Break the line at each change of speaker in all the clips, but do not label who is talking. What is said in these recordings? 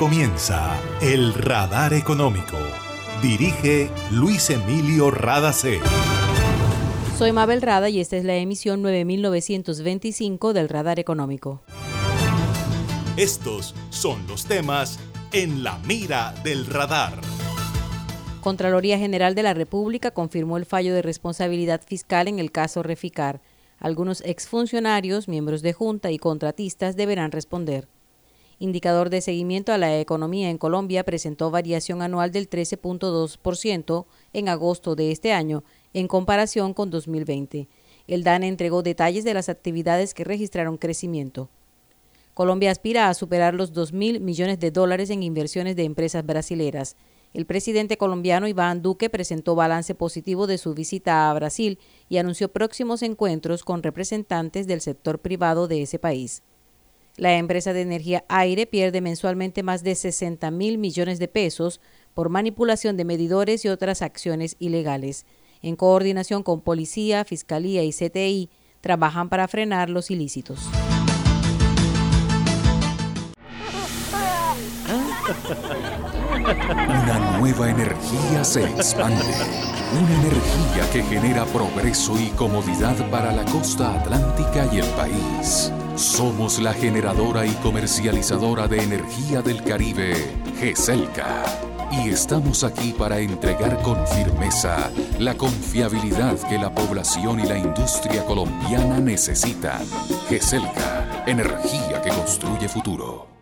comienza El Radar Económico. Dirige Luis Emilio Radacé.
Soy Mabel Rada y esta es la emisión 9925 del Radar Económico.
Estos son los temas en la mira del radar.
Contraloría General de la República confirmó el fallo de responsabilidad fiscal en el caso Reficar. Algunos exfuncionarios, miembros de junta y contratistas deberán responder. Indicador de seguimiento a la economía en Colombia presentó variación anual del 13.2% en agosto de este año en comparación con 2020. El DANE entregó detalles de las actividades que registraron crecimiento. Colombia aspira a superar los 2 mil millones de dólares en inversiones de empresas brasileras. El presidente colombiano Iván Duque presentó balance positivo de su visita a Brasil y anunció próximos encuentros con representantes del sector privado de ese país. La empresa de energía Aire pierde mensualmente más de 60 mil millones de pesos por manipulación de medidores y otras acciones ilegales. En coordinación con Policía, Fiscalía y CTI, trabajan para frenar los ilícitos.
Una nueva energía se expande. Una energía que genera progreso y comodidad para la costa atlántica y el país. Somos la generadora y comercializadora de energía del Caribe, GESELCA. Y estamos aquí para entregar con firmeza la confiabilidad que la población y la industria colombiana necesitan. GESELCA, energía que construye futuro.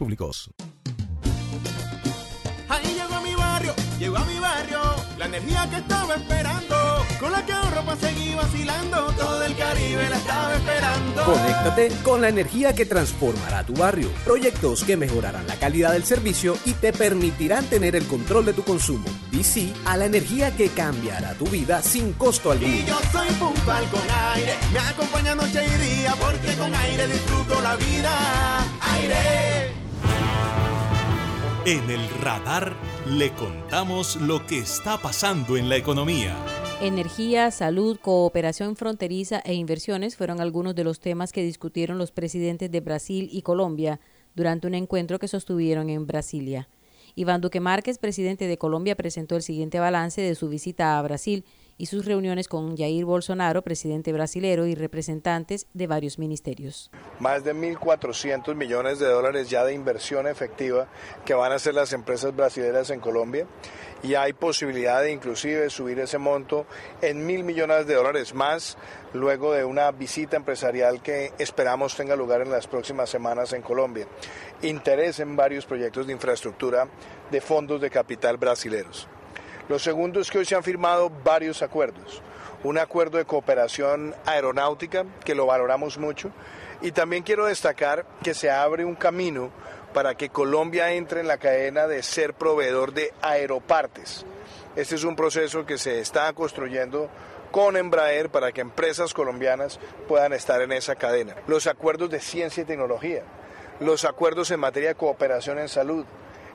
Públicos.
Ahí llegó a mi barrio, llegó a mi barrio, la energía que estaba esperando, con la que ahorro para seguir vacilando, todo el Caribe la estaba esperando.
Conéctate con la energía que transformará tu barrio. Proyectos que mejorarán la calidad del servicio y te permitirán tener el control de tu consumo. Di sí a la energía que cambiará tu vida sin costo alguno.
Y yo soy puntual con aire, me acompaña noche y día, porque con aire disfruto la vida. Aire.
En el radar le contamos lo que está pasando en la economía.
Energía, salud, cooperación fronteriza e inversiones fueron algunos de los temas que discutieron los presidentes de Brasil y Colombia durante un encuentro que sostuvieron en Brasilia. Iván Duque Márquez, presidente de Colombia, presentó el siguiente balance de su visita a Brasil y sus reuniones con Jair Bolsonaro, presidente brasilero, y representantes de varios ministerios.
Más de 1.400 millones de dólares ya de inversión efectiva que van a hacer las empresas brasileras en Colombia y hay posibilidad de inclusive subir ese monto en mil millones de dólares más luego de una visita empresarial que esperamos tenga lugar en las próximas semanas en Colombia. Interés en varios proyectos de infraestructura de fondos de capital brasileros. Lo segundo es que hoy se han firmado varios acuerdos. Un acuerdo de cooperación aeronáutica, que lo valoramos mucho, y también quiero destacar que se abre un camino para que Colombia entre en la cadena de ser proveedor de aeropartes. Este es un proceso que se está construyendo con Embraer para que empresas colombianas puedan estar en esa cadena. Los acuerdos de ciencia y tecnología, los acuerdos en materia de cooperación en salud,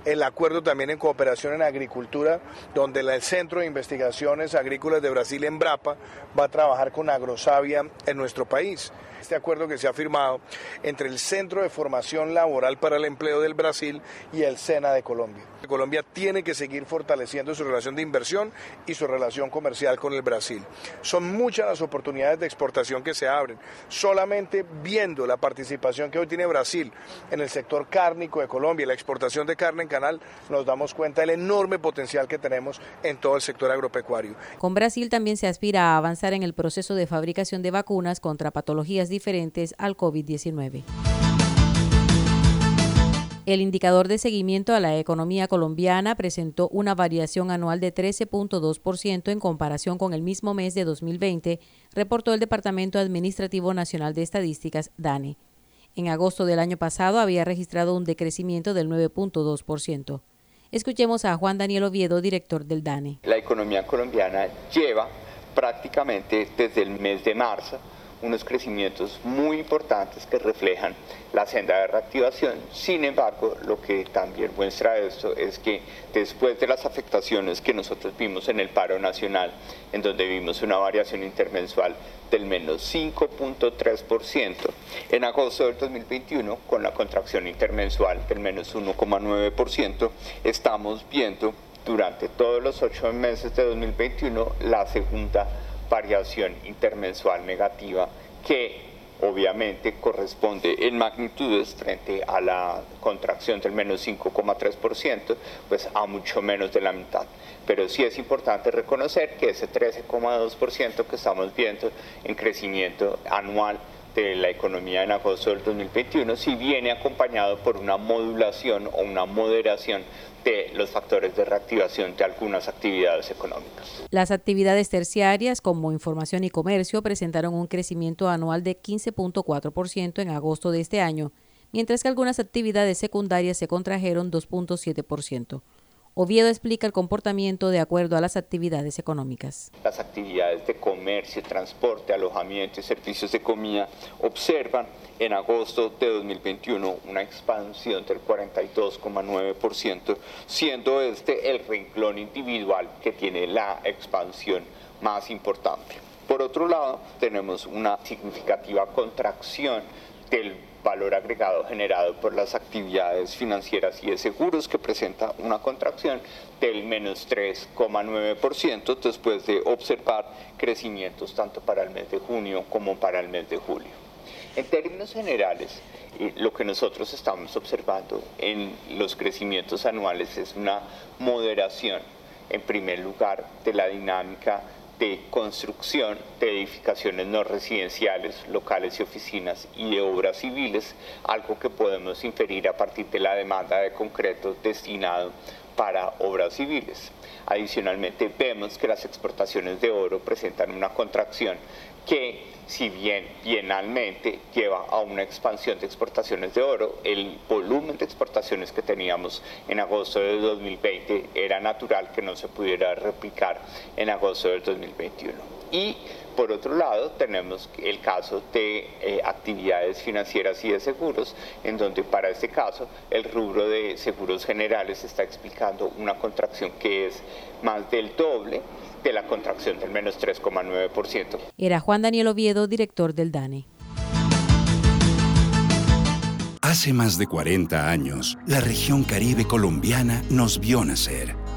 el acuerdo también en cooperación en agricultura, donde el Centro de Investigaciones Agrícolas de Brasil, Embrapa, va a trabajar con Agrosavia en nuestro país. Este acuerdo que se ha firmado entre el Centro de Formación Laboral para el Empleo del Brasil y el SENA de Colombia. Colombia tiene que seguir fortaleciendo su relación de inversión y su relación comercial con el Brasil. Son muchas las oportunidades de exportación que se abren. Solamente viendo la participación que hoy tiene Brasil en el sector cárnico de Colombia la exportación de carne en canal, nos damos cuenta del enorme potencial que tenemos en todo el sector agropecuario.
Con Brasil también se aspira a avanzar en el proceso de fabricación de vacunas contra patologías diferentes al COVID-19. El indicador de seguimiento a la economía colombiana presentó una variación anual de 13.2% en comparación con el mismo mes de 2020, reportó el Departamento Administrativo Nacional de Estadísticas, DANE. En agosto del año pasado había registrado un decrecimiento del 9.2%. Escuchemos a Juan Daniel Oviedo, director del DANE.
La economía colombiana lleva prácticamente desde el mes de marzo unos crecimientos muy importantes que reflejan la senda de reactivación. Sin embargo, lo que también muestra esto es que después de las afectaciones que nosotros vimos en el paro nacional, en donde vimos una variación intermensual del menos 5.3%, en agosto del 2021, con la contracción intermensual del menos 1,9%, estamos viendo durante todos los ocho meses de 2021 la segunda variación intermensual negativa que obviamente corresponde en magnitudes frente a la contracción del menos 5,3%, pues a mucho menos de la mitad. Pero sí es importante reconocer que ese 13,2% que estamos viendo en crecimiento anual de la economía en agosto del 2021 si viene acompañado por una modulación o una moderación de los factores de reactivación de algunas actividades económicas.
Las actividades terciarias como información y comercio presentaron un crecimiento anual de 15.4% en agosto de este año, mientras que algunas actividades secundarias se contrajeron 2.7%. Oviedo explica el comportamiento de acuerdo a las actividades económicas.
Las actividades de comercio, transporte, alojamiento y servicios de comida observan en agosto de 2021 una expansión del 42,9%, siendo este el renglón individual que tiene la expansión más importante. Por otro lado, tenemos una significativa contracción del valor agregado generado por las actividades financieras y de seguros que presenta una contracción del menos 3,9% después de observar crecimientos tanto para el mes de junio como para el mes de julio. En términos generales, eh, lo que nosotros estamos observando en los crecimientos anuales es una moderación, en primer lugar, de la dinámica de construcción de edificaciones no residenciales, locales y oficinas y de obras civiles, algo que podemos inferir a partir de la demanda de concreto destinado para obras civiles. Adicionalmente, vemos que las exportaciones de oro presentan una contracción que si bien bienalmente lleva a una expansión de exportaciones de oro, el volumen de exportaciones que teníamos en agosto de 2020 era natural que no se pudiera replicar en agosto del 2021. Y por otro lado, tenemos el caso de eh, actividades financieras y de seguros, en donde para este caso el rubro de seguros generales está explicando una contracción que es más del doble de la contracción del menos 3,9%.
Era Juan Daniel Oviedo, director del DANE.
Hace más de 40 años, la región caribe colombiana nos vio nacer.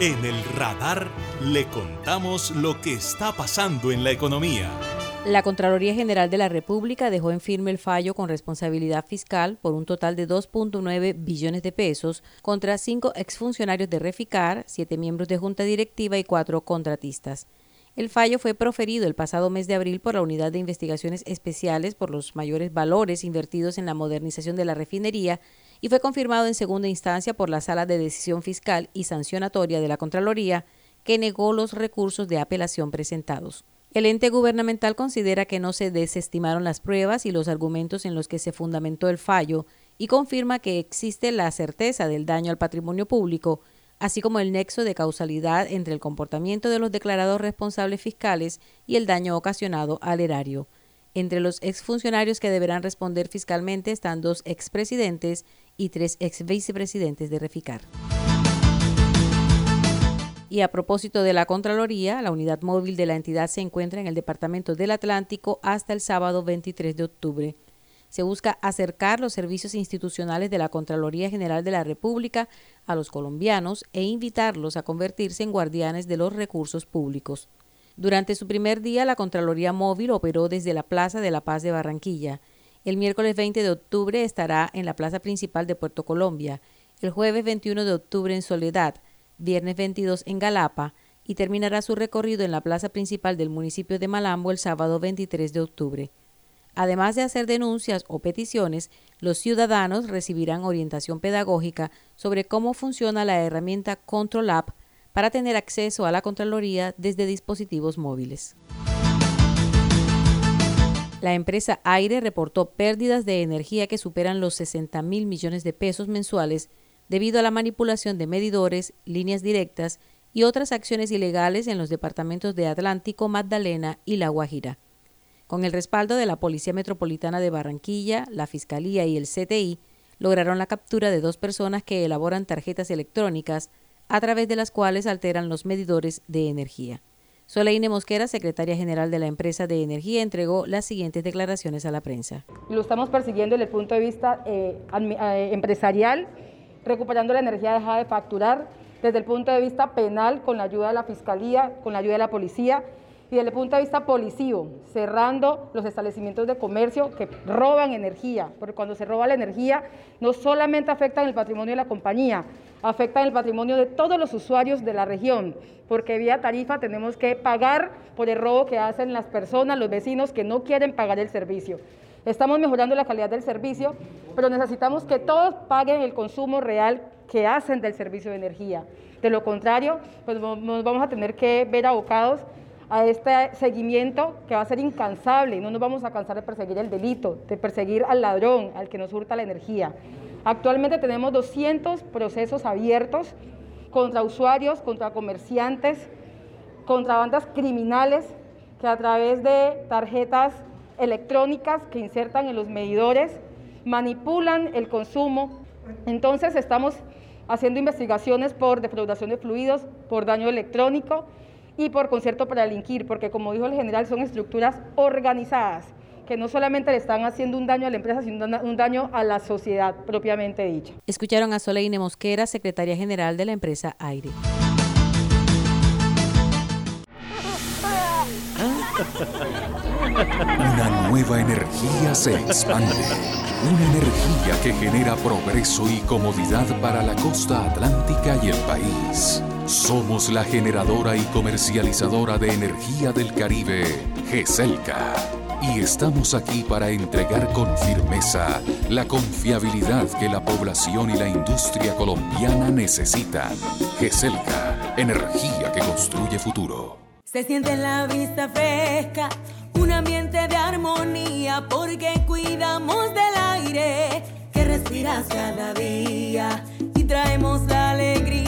En el radar le contamos lo que está pasando en la economía.
La Contraloría General de la República dejó en firme el fallo con responsabilidad fiscal por un total de 2.9 billones de pesos contra cinco exfuncionarios de Reficar, siete miembros de junta directiva y cuatro contratistas. El fallo fue proferido el pasado mes de abril por la Unidad de Investigaciones Especiales por los mayores valores invertidos en la modernización de la refinería y fue confirmado en segunda instancia por la Sala de Decisión Fiscal y Sancionatoria de la Contraloría, que negó los recursos de apelación presentados. El ente gubernamental considera que no se desestimaron las pruebas y los argumentos en los que se fundamentó el fallo y confirma que existe la certeza del daño al patrimonio público, así como el nexo de causalidad entre el comportamiento de los declarados responsables fiscales y el daño ocasionado al erario. Entre los exfuncionarios que deberán responder fiscalmente están dos expresidentes y tres ex vicepresidentes de Reficar. Y a propósito de la Contraloría, la unidad móvil de la entidad se encuentra en el Departamento del Atlántico hasta el sábado 23 de octubre. Se busca acercar los servicios institucionales de la Contraloría General de la República a los colombianos e invitarlos a convertirse en guardianes de los recursos públicos. Durante su primer día, la Contraloría Móvil operó desde la Plaza de la Paz de Barranquilla. El miércoles 20 de octubre estará en la plaza principal de Puerto Colombia, el jueves 21 de octubre en Soledad, viernes 22 en Galapa y terminará su recorrido en la plaza principal del municipio de Malambo el sábado 23 de octubre. Además de hacer denuncias o peticiones, los ciudadanos recibirán orientación pedagógica sobre cómo funciona la herramienta Control App para tener acceso a la Contraloría desde dispositivos móviles. La empresa Aire reportó pérdidas de energía que superan los 60 mil millones de pesos mensuales debido a la manipulación de medidores, líneas directas y otras acciones ilegales en los departamentos de Atlántico, Magdalena y La Guajira. Con el respaldo de la Policía Metropolitana de Barranquilla, la Fiscalía y el CTI, lograron la captura de dos personas que elaboran tarjetas electrónicas a través de las cuales alteran los medidores de energía. Soleine Mosquera, secretaria general de la empresa de energía, entregó las siguientes declaraciones a la prensa.
Lo estamos persiguiendo desde el punto de vista eh, eh, empresarial recuperando la energía dejada de facturar, desde el punto de vista penal, con la ayuda de la Fiscalía, con la ayuda de la Policía, y desde el punto de vista policivo, cerrando los establecimientos de comercio que roban energía, porque cuando se roba la energía no solamente afecta en el patrimonio de la compañía, afecta en el patrimonio de todos los usuarios de la región, porque vía tarifa tenemos que pagar por el robo que hacen las personas, los vecinos que no quieren pagar el servicio. Estamos mejorando la calidad del servicio, pero necesitamos que todos paguen el consumo real que hacen del servicio de energía. De lo contrario, pues nos vamos a tener que ver abocados a este seguimiento que va a ser incansable no nos vamos a cansar de perseguir el delito, de perseguir al ladrón, al que nos hurta la energía. Actualmente tenemos 200 procesos abiertos contra usuarios, contra comerciantes, contra bandas criminales que a través de tarjetas electrónicas que insertan en los medidores, manipulan el consumo. Entonces estamos haciendo investigaciones por defraudación de fluidos, por daño electrónico y por concierto para delinquir, porque como dijo el general, son estructuras organizadas que no solamente le están haciendo un daño a la empresa, sino un daño a la sociedad propiamente dicha.
Escucharon a Soleine Mosquera, secretaria general de la empresa Aire.
Una nueva energía se expande. Una energía que genera progreso y comodidad para la costa atlántica y el país. Somos la generadora y comercializadora de energía del Caribe, GESELCA. Y estamos aquí para entregar con firmeza la confiabilidad que la población y la industria colombiana necesitan. GESELCA, energía que construye futuro.
Se siente la vista fresca, un ambiente de armonía, porque cuidamos del aire que respiras cada día y traemos la alegría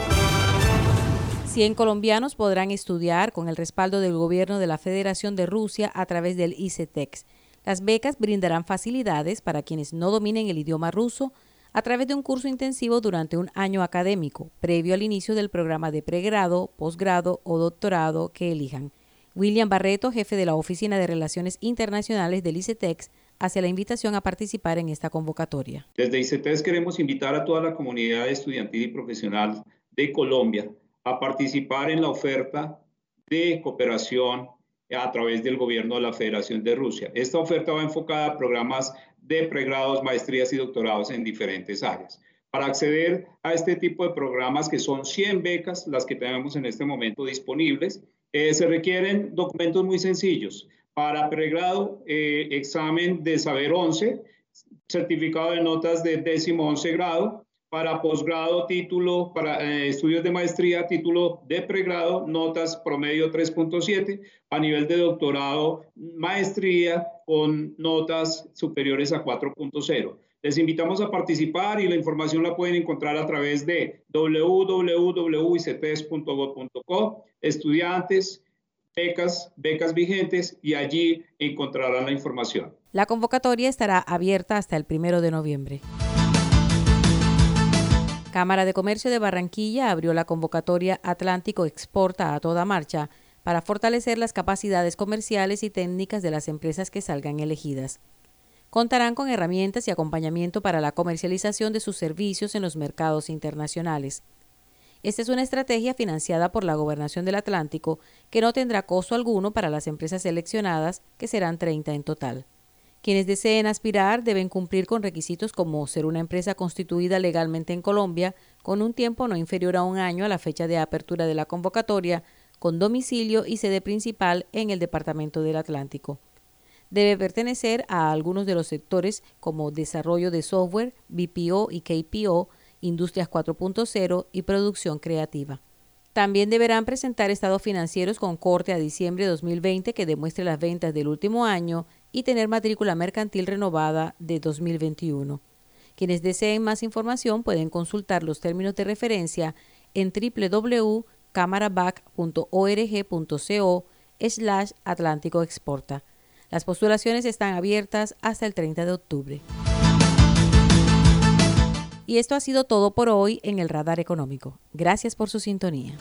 100 colombianos podrán estudiar con el respaldo del gobierno de la Federación de Rusia a través del ICETEX. Las becas brindarán facilidades para quienes no dominen el idioma ruso a través de un curso intensivo durante un año académico, previo al inicio del programa de pregrado, posgrado o doctorado que elijan. William Barreto, jefe de la Oficina de Relaciones Internacionales del ICETEX, hace la invitación a participar en esta convocatoria.
Desde ICETEX queremos invitar a toda la comunidad estudiantil y profesional de Colombia a participar en la oferta de cooperación a través del gobierno de la Federación de Rusia. Esta oferta va enfocada a programas de pregrados, maestrías y doctorados en diferentes áreas. Para acceder a este tipo de programas, que son 100 becas, las que tenemos en este momento disponibles, eh, se requieren documentos muy sencillos. Para pregrado, eh, examen de saber 11, certificado de notas de décimo 11 grado, para posgrado, título, para eh, estudios de maestría, título de pregrado, notas promedio 3.7, a nivel de doctorado, maestría con notas superiores a 4.0. Les invitamos a participar y la información la pueden encontrar a través de www.icts.gov.co, estudiantes, becas, becas vigentes y allí encontrarán la información.
La convocatoria estará abierta hasta el primero de noviembre. Cámara de Comercio de Barranquilla abrió la convocatoria Atlántico Exporta a toda marcha para fortalecer las capacidades comerciales y técnicas de las empresas que salgan elegidas. Contarán con herramientas y acompañamiento para la comercialización de sus servicios en los mercados internacionales. Esta es una estrategia financiada por la Gobernación del Atlántico que no tendrá costo alguno para las empresas seleccionadas, que serán 30 en total. Quienes deseen aspirar deben cumplir con requisitos como ser una empresa constituida legalmente en Colombia con un tiempo no inferior a un año a la fecha de apertura de la convocatoria, con domicilio y sede principal en el Departamento del Atlántico. Debe pertenecer a algunos de los sectores como desarrollo de software, BPO y KPO, Industrias 4.0 y producción creativa. También deberán presentar estados financieros con corte a diciembre de 2020 que demuestre las ventas del último año y tener matrícula mercantil renovada de 2021. Quienes deseen más información pueden consultar los términos de referencia en www.camarabac.org.co slash Atlántico Exporta. Las postulaciones están abiertas hasta el 30 de octubre. Y esto ha sido todo por hoy en el Radar Económico. Gracias por su sintonía.